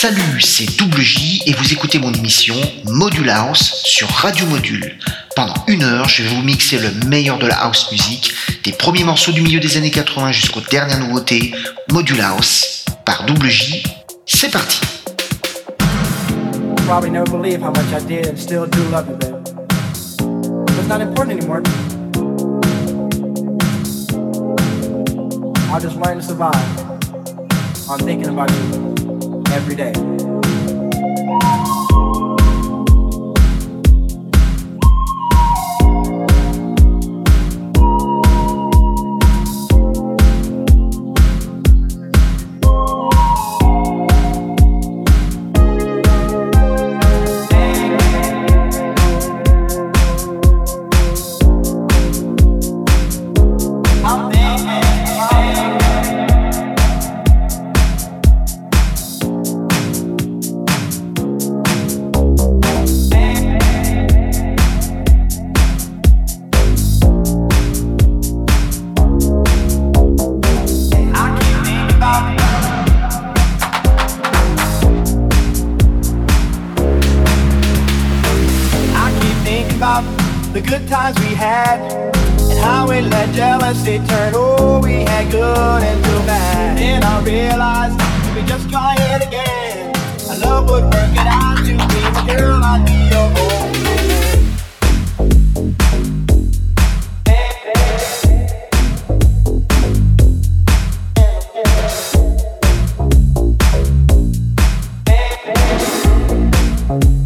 Salut, c'est Double J et vous écoutez mon émission Module House sur Radio Module. Pendant une heure, je vais vous mixer le meilleur de la house music, des premiers morceaux du milieu des années 80 jusqu'aux dernières nouveautés, Module House par Double J. C'est parti. Every day. Bye.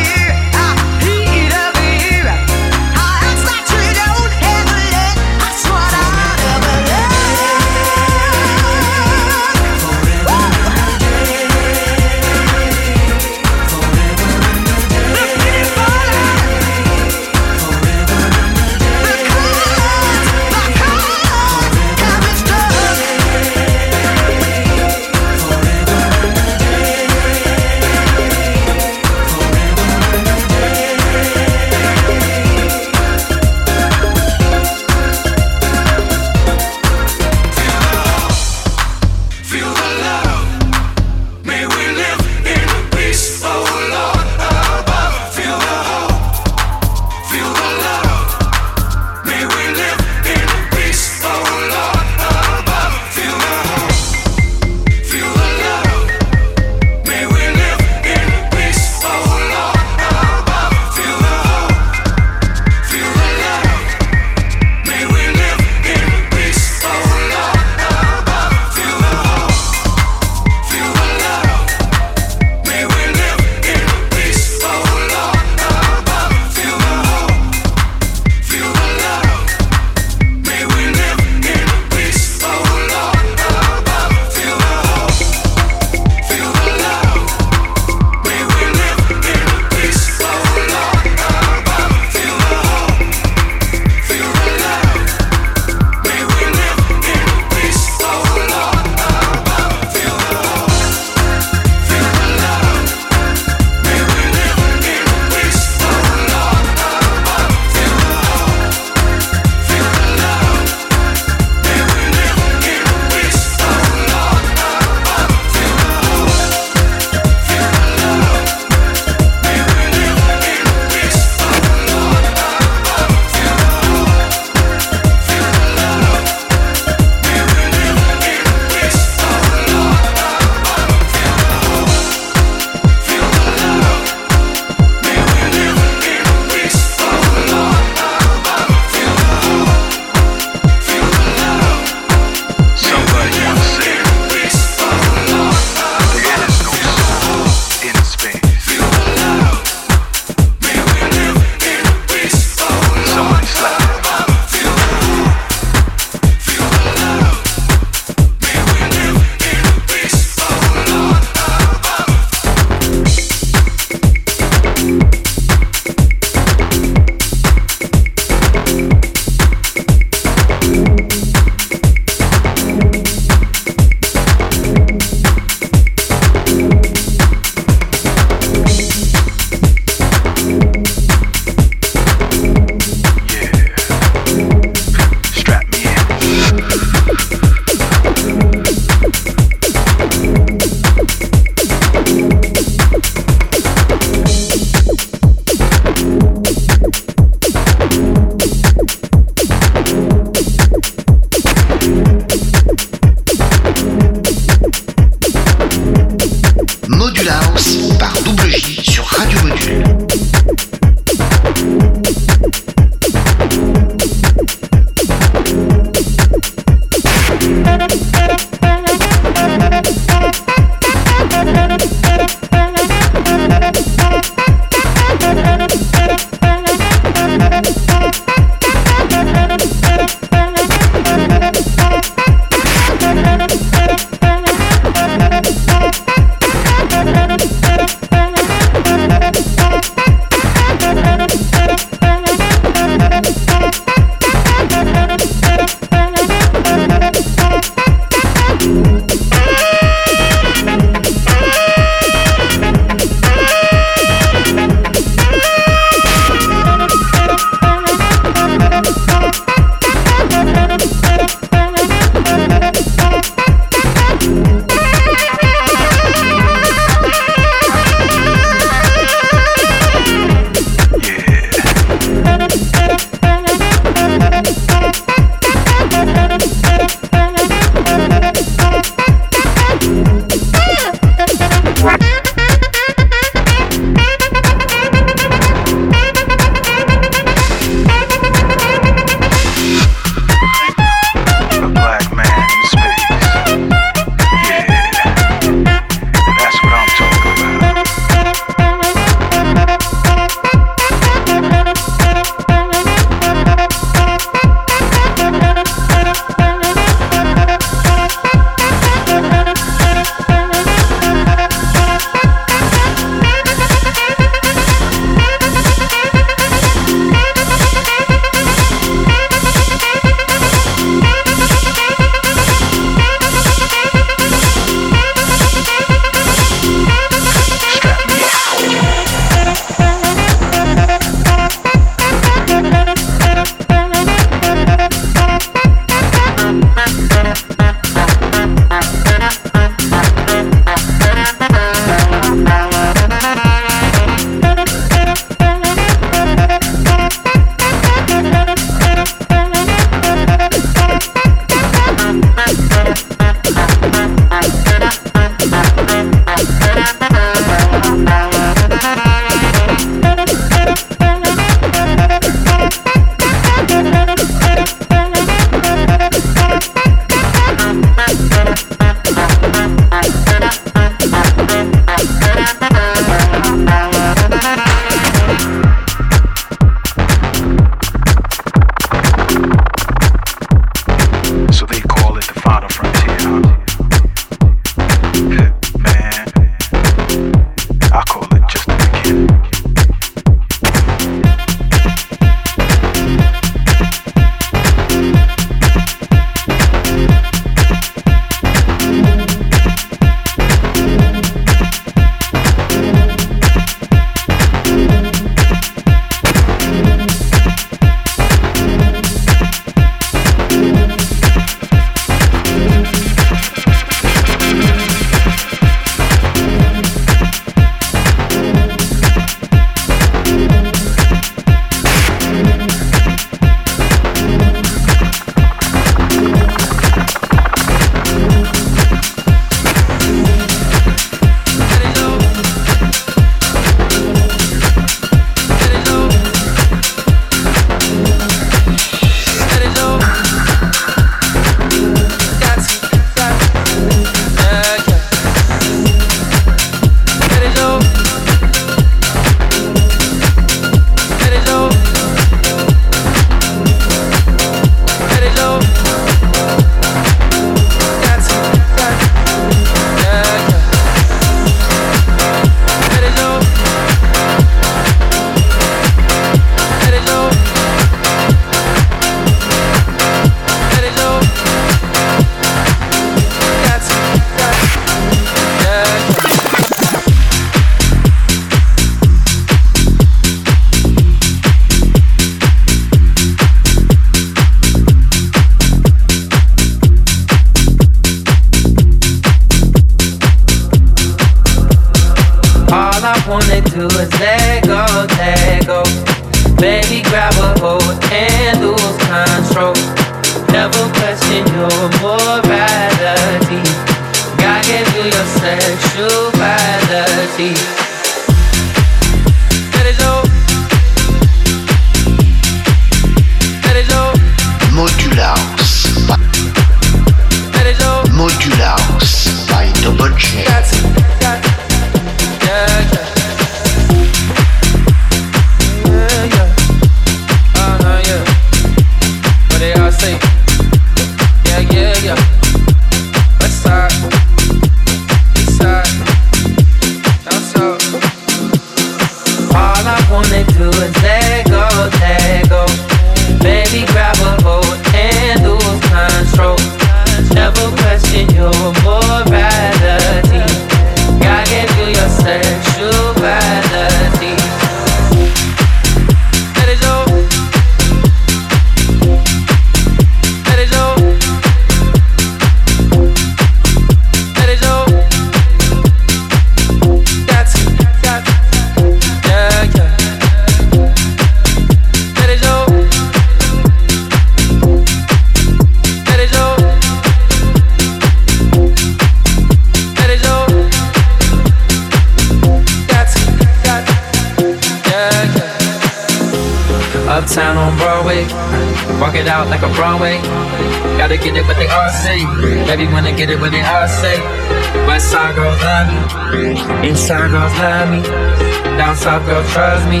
Trust me.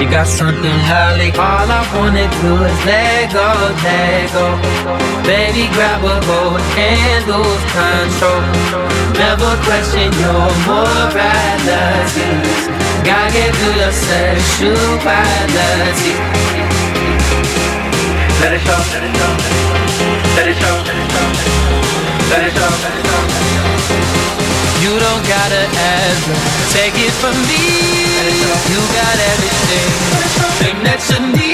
You got something lovely. All I wanna do is let go, let go. Baby, grab a hold and lose control. Never question your morality. God gave you your sexuality. Let it show, let it show, let it show, let it show. Let it go. You don't gotta ask, take it from me. You got everything, that you need.